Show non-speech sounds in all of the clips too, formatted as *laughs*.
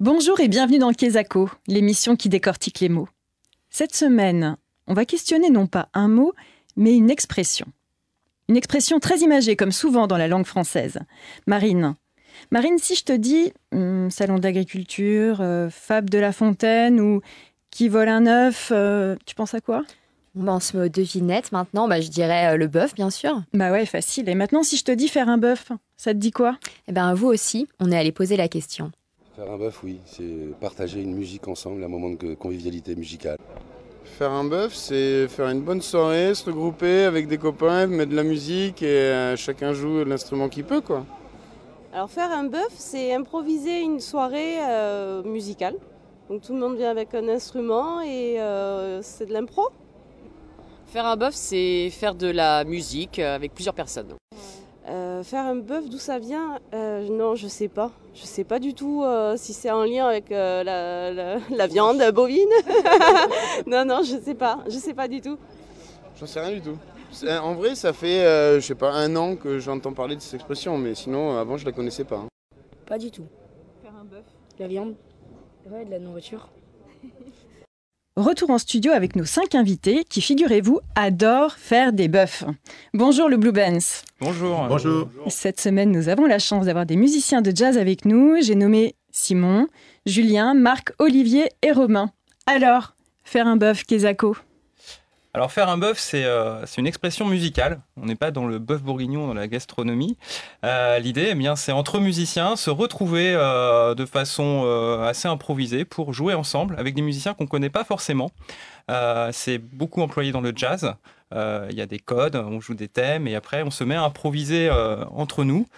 Bonjour et bienvenue dans Kesako, l'émission qui décortique les mots. Cette semaine, on va questionner non pas un mot, mais une expression. Une expression très imagée, comme souvent dans la langue française. Marine. Marine, si je te dis hum, salon d'agriculture, euh, fable de la fontaine ou qui vole un œuf, euh, tu penses à quoi? On pense aux devinettes maintenant, bah, je dirais euh, le bœuf, bien sûr. Bah ouais, facile. Et maintenant, si je te dis faire un bœuf, ça te dit quoi? Eh bien, vous aussi, on est allé poser la question. Faire un bœuf, oui, c'est partager une musique ensemble, un moment de convivialité musicale. Faire un bœuf, c'est faire une bonne soirée, se regrouper avec des copains, mettre de la musique et euh, chacun joue l'instrument qu'il peut, quoi. Alors faire un bœuf, c'est improviser une soirée euh, musicale. Donc tout le monde vient avec un instrument et euh, c'est de l'impro. Faire un bœuf, c'est faire de la musique avec plusieurs personnes. Euh, faire un bœuf, d'où ça vient euh, Non, je sais pas. Je sais pas du tout euh, si c'est en lien avec la, la, la, viande bovine. *laughs* non, non, je sais pas. Je sais pas du tout. J'en sais rien du tout. En vrai, ça fait, je sais pas, un an que j'entends parler de cette expression, mais sinon, avant, je la connaissais pas. Hein. Pas du tout. Faire un bœuf. La viande. Ouais, de la nourriture. *laughs* Retour en studio avec nos cinq invités qui, figurez-vous, adorent faire des bœufs. Bonjour le Blue Bands. Bonjour. Bonjour. Cette semaine, nous avons la chance d'avoir des musiciens de jazz avec nous. J'ai nommé Simon, Julien, Marc, Olivier et Romain. Alors, faire un bœuf, Kezako alors faire un bœuf, c'est euh, une expression musicale. On n'est pas dans le bœuf bourguignon, dans la gastronomie. Euh, L'idée, eh bien, c'est entre musiciens se retrouver euh, de façon assez improvisée pour jouer ensemble avec des musiciens qu'on ne connaît pas forcément. C'est beaucoup employé dans le jazz. Il y a des codes, on joue des thèmes et après on se met à improviser entre nous.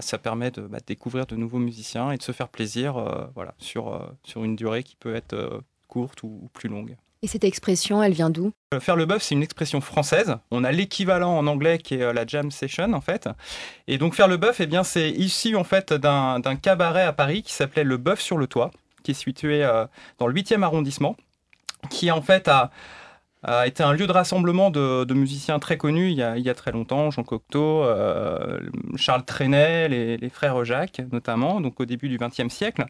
ça permet de bah, découvrir de nouveaux musiciens et de se faire plaisir voilà, sur, une durée qui peut être courte ou, ou plus longue. Et cette expression, elle vient d'où? Faire le bœuf, c'est une expression française. On a l'équivalent en anglais qui est euh, la jam session en fait. Et donc faire le bœuf, eh c'est issu en fait d'un cabaret à Paris qui s'appelait le Bœuf sur le toit, qui est situé euh, dans le 8e arrondissement, qui en fait a a été un lieu de rassemblement de, musiciens très connus il y, a, très longtemps, Jean Cocteau, euh, Charles Trenet, les, les, frères Jacques notamment, donc au début du XXe siècle.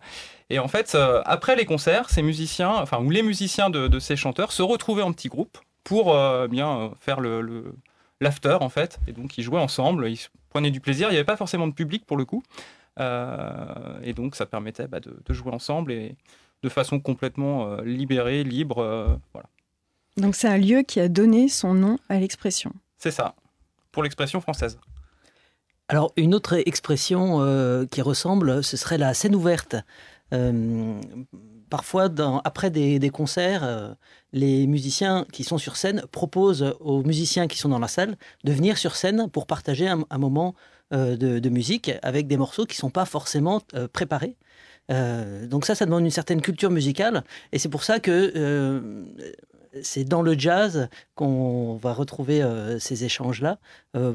Et en fait, euh, après les concerts, ces musiciens, enfin, ou les musiciens de, ces chanteurs se retrouvaient en petits groupes pour euh, bien faire le, l'after en fait, et donc ils jouaient ensemble, ils prenaient du plaisir, il n'y avait pas forcément de public pour le coup, et donc ça permettait bah, de, de, jouer ensemble et de façon complètement libérée, libre, voilà. Donc c'est un lieu qui a donné son nom à l'expression. C'est ça, pour l'expression française. Alors une autre expression euh, qui ressemble, ce serait la scène ouverte. Euh, parfois, dans, après des, des concerts, euh, les musiciens qui sont sur scène proposent aux musiciens qui sont dans la salle de venir sur scène pour partager un, un moment euh, de, de, musique avec des morceaux qui ne sont pas forcément euh, préparés. Euh, donc ça, ça demande une certaine culture musicale, et c'est pour ça que euh, c'est dans le jazz qu'on va retrouver euh, ces échanges-là, euh,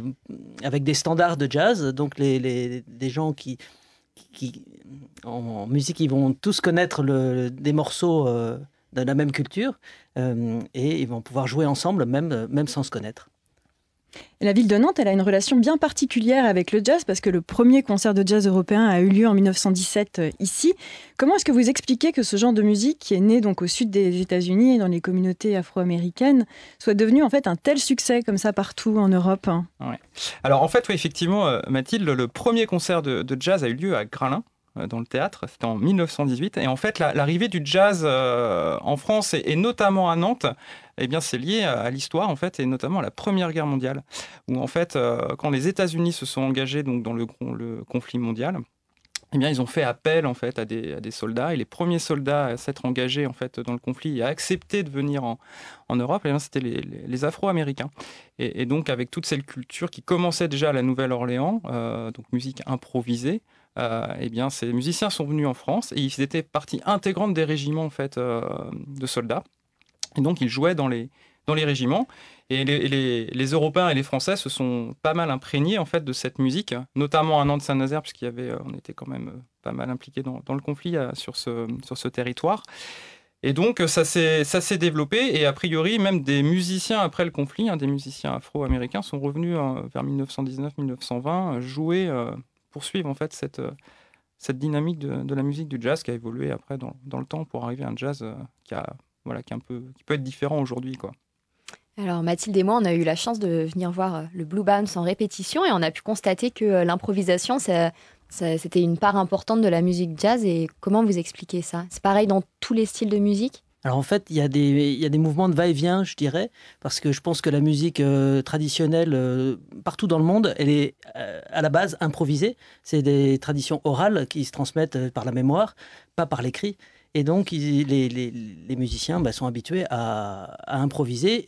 avec des standards de jazz. Donc les, gens qui, en, musique, ils vont tous connaître des morceaux euh, de la même culture, et ils vont pouvoir jouer ensemble, même sans se connaître. La ville de Nantes, elle a une relation bien particulière avec le jazz parce que le premier concert de jazz européen a eu lieu en 1917 euh, ici. Comment est-ce que vous expliquez que ce genre de musique, qui est né donc au sud des États-Unis et dans les communautés afro-américaines, soit devenu en fait un tel succès comme ça partout en Europe ouais. Alors en fait, oui, effectivement, euh, Mathilde, le premier concert de, de jazz a eu lieu à Graslin euh, dans le théâtre, c'était en 1918. Et en fait, l'arrivée la, du jazz euh, en France et, notamment à Nantes, eh bien, c'est lié à, l'histoire en fait, et notamment à la Première Guerre mondiale, où en fait, euh, quand les États-Unis se sont engagés donc dans le, conflit mondial, eh bien, ils ont fait appel en fait à des, soldats et les premiers soldats à s'être engagés en fait dans le conflit et à accepter de venir en, Europe, eh c'était les, Afro-Américains. Et, donc avec toute cette culture qui commençait déjà à la Nouvelle-Orléans, euh, donc musique improvisée, euh, eh bien, ces musiciens sont venus en France et ils étaient partie intégrante des régiments en fait euh, de soldats. Et donc ils jouaient dans les dans les régiments et les, les, Européens et les Français se sont pas mal imprégnés en fait de cette musique, notamment à Nantes Saint-Nazaire puisqu'il y avait, on était quand même pas mal impliqués dans, dans le conflit euh, sur ce sur ce territoire. Et donc ça s'est développé et a priori même des musiciens après le conflit, hein, des musiciens afro-américains sont revenus euh, vers 1919-1920 jouer poursuivre en fait cette, cette dynamique de, la musique du jazz qui a évolué après dans, le temps pour arriver à un jazz qui, a, voilà, qui, un peu, qui peut être différent aujourd'hui. quoi. Alors Mathilde et moi, on a eu la chance de venir voir le Blue Band en répétition et on a pu constater que l'improvisation, c'était une part importante de la musique jazz. Et comment vous expliquez ça? C'est pareil dans tous les styles de musique? Alors en fait, il y, a des, mouvements de va-et-vient, je dirais, parce que je pense que la musique euh, traditionnelle, euh, partout dans le monde, elle est euh, à la base improvisée. C'est des traditions orales qui se transmettent par la mémoire, pas par l'écrit. Et donc, les, musiciens bah, sont habitués à, improviser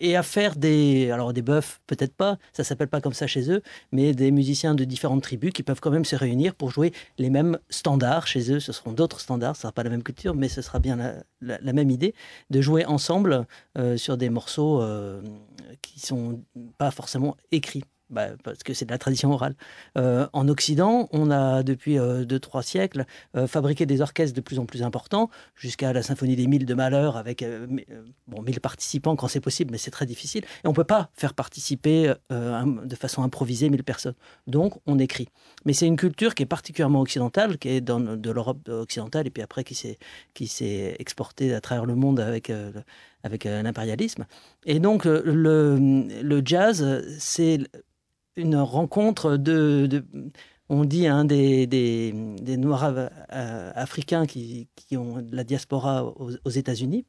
et, à faire des. Alors, des buffs, peut-être pas, ça s'appelle pas comme ça chez eux, mais des musiciens de différentes tribus qui peuvent quand même se réunir pour jouer les mêmes standards chez eux. Ce seront d'autres standards, ce sera pas la même culture, mais ce sera bien la, même idée de jouer ensemble euh, sur des morceaux euh, qui sont pas forcément écrits. Bah, parce que c'est de la tradition orale. Euh, en Occident, on a depuis 2-3 euh, siècles euh, fabriqué des orchestres de plus en plus importants, jusqu'à la Symphonie des Mille de Malheur, avec bon, 1000 participants quand c'est possible, mais c'est très difficile. Et on ne peut pas faire participer de façon improvisée 1000 personnes. Donc, on écrit. Mais c'est une culture qui est particulièrement occidentale, qui est de l'Europe occidentale, et puis après qui s'est exportée à travers le monde avec avec l'impérialisme. Et donc, le, le jazz, c'est une rencontre de, on dit un des, des, Noirs euh, africains qui, qui, ont la diaspora aux, États-Unis.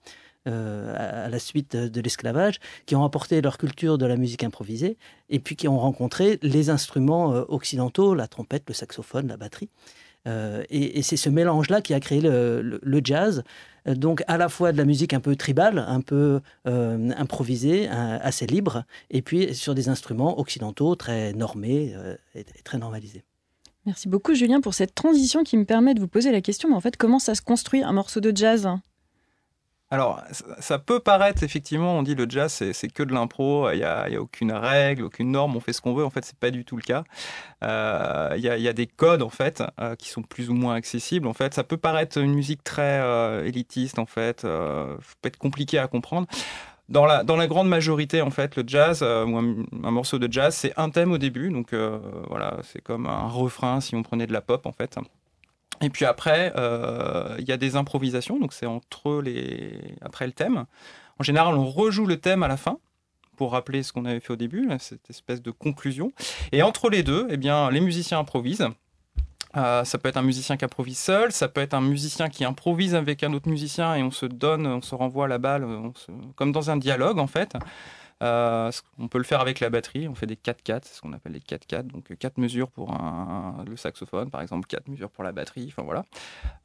Euh, à la suite de l'esclavage, qui ont apporté leur culture de la musique improvisée, et puis qui ont rencontré les instruments euh, occidentaux, la trompette, le saxophone, la batterie. Et, c'est ce mélange-là qui a créé le jazz, donc à la fois de la musique un peu tribale, un peu euh, improvisée, assez libre, et puis sur des instruments occidentaux très normés euh, et, très normalisés. Merci beaucoup Julien pour cette transition qui me permet de vous poser la question, mais en fait comment ça se construit un morceau de jazz? Alors, ça peut paraître, effectivement, on dit le jazz, c'est que de l'impro, il n'y a, aucune règle, aucune norme, on fait ce qu'on veut. En fait, c'est pas du tout le cas. Euh, il y, a, des codes, en fait, euh, qui sont plus ou moins accessibles. En fait, ça peut paraître une musique très euh, élitiste, en fait, peut être compliqué à comprendre. Dans la, grande majorité, en fait, le jazz, un, morceau de jazz, c'est un thème au début. Donc, voilà, c'est comme un refrain si on prenait de la pop, en fait. Et puis après, euh, il y a des improvisations, donc c'est entre les après le thème. En général, on rejoue le thème à la fin pour rappeler ce qu'on avait fait au début, cette espèce de conclusion. Et entre les deux, eh bien, les musiciens improvisent. Euh, ça peut être un musicien qui improvise seul, ça peut être un musicien qui improvise avec un autre musicien et on se donne, on se renvoie la balle, comme dans un dialogue en fait. Euh, on peut le faire avec la batterie, on fait des 4-4, c'est ce qu'on appelle les 4-4, donc 4 mesures pour le saxophone par exemple, 4 mesures pour la batterie, enfin voilà.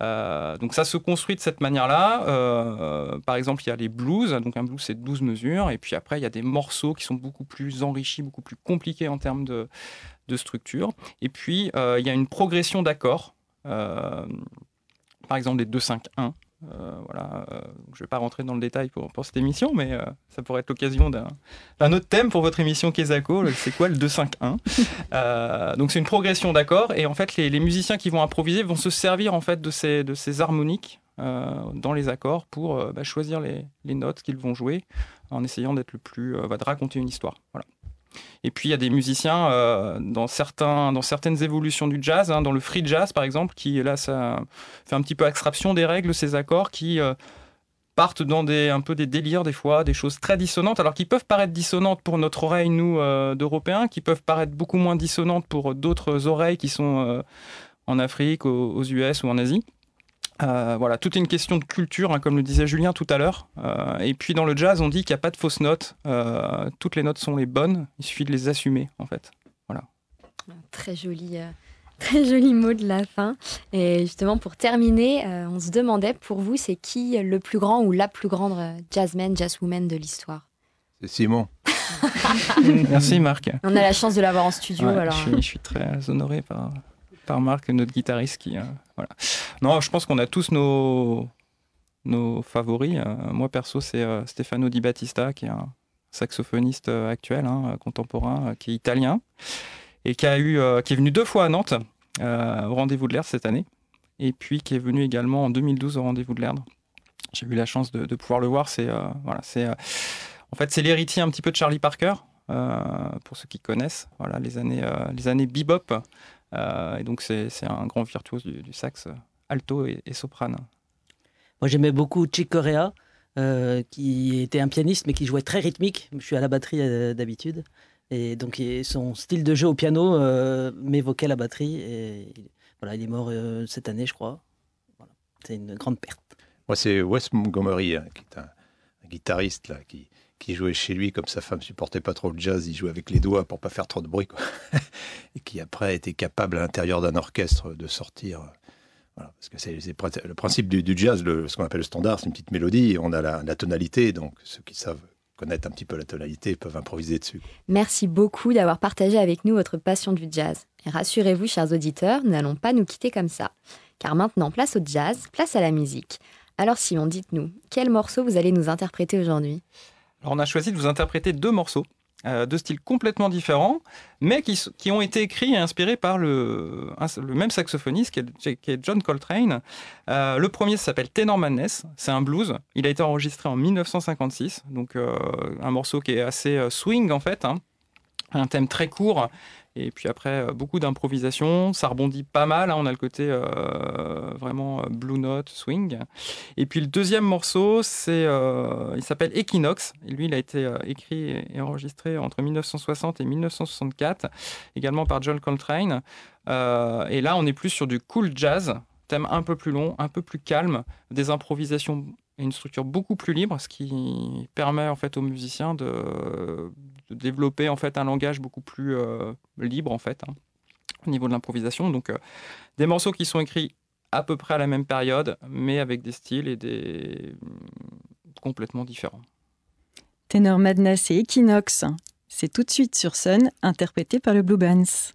Euh, donc ça se construit de cette manière-là. Euh, par exemple, il y a les blues, donc un blues c'est 12 mesures, et puis après il y a des morceaux qui sont beaucoup plus enrichis, beaucoup plus compliqués en termes de, structure. Et puis il y a une progression d'accords, par exemple les 2-5-1. Euh, voilà, euh, je ne vais pas rentrer dans le détail pour, pour cette émission, mais euh, ça pourrait être l'occasion d'un autre thème pour votre émission Kezako. C'est quoi le 2-5-1 *laughs* Donc c'est une progression d'accords et en fait les, les, musiciens qui vont improviser vont se servir en fait de ces, de ces harmoniques dans les accords pour bah, choisir les, les notes qu'ils vont jouer en essayant d'être le plus, bah, de raconter une histoire. Voilà. Et puis il y a des musiciens euh, dans, certaines évolutions du jazz, hein, dans le free jazz par exemple, qui là ça fait un petit peu abstraction des règles, ces accords qui euh, partent dans des, un peu des délires des fois, des choses très dissonantes, alors qui peuvent paraître dissonantes pour notre oreille, nous, euh, d'Européens, qui peuvent paraître beaucoup moins dissonantes pour d'autres oreilles qui sont en Afrique, aux US ou en Asie. Euh, voilà, tout est une question de culture, hein, comme le disait Julien tout à l'heure. Euh, et puis dans le jazz, on dit qu'il n'y a pas de fausses notes. Euh, toutes les notes sont les bonnes. Il suffit de les assumer, en fait. Voilà. Très joli. *laughs* Très joli mot de la fin. Et justement, pour terminer, on se demandait pour vous, c'est qui le plus grand ou la plus grande jazzman, jazzwoman de l'histoire? C'est Simon. *laughs* Merci Marc. On a la chance de l'avoir en studio. alors. Je suis, très honoré par, par Marc, notre guitariste qui, voilà. Non, je pense qu'on a tous nos, nos favoris. Euh, moi, perso, c'est euh, Stefano Di Battista, qui est un saxophoniste euh, actuel, hein, contemporain, qui est italien, et qui, a eu, qui est venu deux fois à Nantes, au Rendez-vous de l'Erdre cette année, et puis qui est venu également en 2012 au Rendez-vous de l'Erdre. J'ai eu la chance de, pouvoir le voir. C'est voilà, c'est en fait c'est l'héritier un petit peu de Charlie Parker, pour ceux qui connaissent. Voilà, les années les années bebop et donc c'est un grand virtuose du, sax alto et, soprane. Moi j'aimais beaucoup Chick Corea, qui était un pianiste mais qui jouait très rythmique. Je suis à la batterie d'habitude. Et donc son style de jeu au piano m'évoquait la batterie. Et voilà, il est mort cette année, je crois. C'est une grande perte. Moi, c'est Wes Montgomery, hein, qui est un, guitariste là, qui, qui jouait chez lui, comme sa femme supportait pas trop le jazz, il jouait avec les doigts pour pas faire trop de bruit, quoi. *laughs* et qui après était capable à l'intérieur d'un orchestre de sortir. Euh, parce que c'est le principe du, jazz, ce qu'on appelle le standard, c'est une petite mélodie, on a la, la, tonalité, donc ceux qui savent connaître un petit peu la tonalité peuvent improviser dessus. Merci beaucoup d'avoir partagé avec nous votre passion du jazz. Et rassurez-vous, chers auditeurs, nous n'allons pas nous quitter comme ça. Car maintenant, place au jazz, place à la musique. Alors Simon, dites-nous, quel morceau vous allez nous interpréter aujourd'hui? On a choisi de vous interpréter deux morceaux. Euh, de styles complètement différents, mais qui, qui, ont été écrits et inspirés par le, même saxophoniste qui est, John Coltrane. Euh, le premier s'appelle Tenor Madness, c'est un blues. Il a été enregistré en 1956, donc euh, un morceau qui est assez swing en fait, hein. un thème très court et puis après, euh, beaucoup d'improvisation. Ça rebondit pas mal. Hein. On a le côté euh, vraiment euh, blue note, swing. Et puis le deuxième morceau, il s'appelle Equinox. Et lui, il a été écrit et enregistré entre 1960 et 1964, également par John Coltrane. et là, on est plus sur du cool jazz, thème un peu plus long, un peu plus calme, des improvisations et une structure beaucoup plus libre, ce qui permet en fait aux musiciens de, développer en fait un langage beaucoup plus euh, libre en fait hein, au niveau de l'improvisation. Donc euh, des morceaux qui sont écrits à peu près à la même période, mais avec des styles et des complètement différents. Tenor Madness et Equinox, c'est tout de suite sur Sun, interprété par le Blue Bands.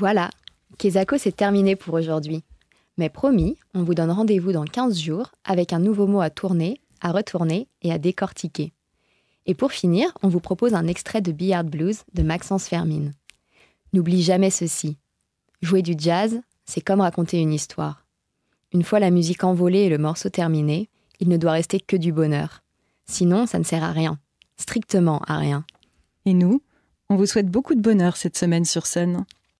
Voilà, Kezako c'est terminé pour aujourd'hui. Mais promis, on vous donne rendez-vous dans 15 jours avec un nouveau mot à tourner, à retourner et à décortiquer. Et pour finir, on vous propose un extrait de Billard Blues de Maxence Fermine. N'oublie jamais ceci. Jouer du jazz, c'est comme raconter une histoire. Une fois la musique envolée et le morceau terminé, il ne doit rester que du bonheur. Sinon, ça ne sert à rien. Strictement à rien. Et nous, on vous souhaite beaucoup de bonheur cette semaine sur scène.